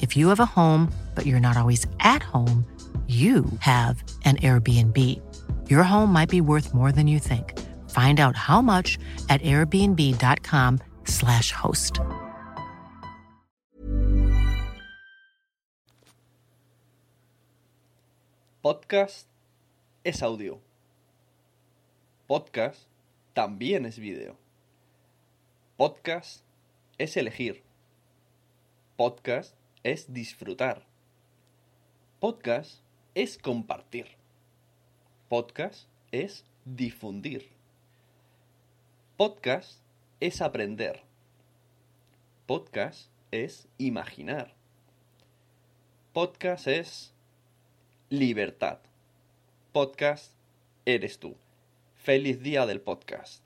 If you have a home, but you're not always at home, you have an Airbnb. Your home might be worth more than you think. Find out how much at airbnb.com/slash host. Podcast es audio. Podcast también es vídeo. Podcast es elegir. Podcast es disfrutar. Podcast es compartir. Podcast es difundir. Podcast es aprender. Podcast es imaginar. Podcast es libertad. Podcast eres tú. Feliz día del podcast.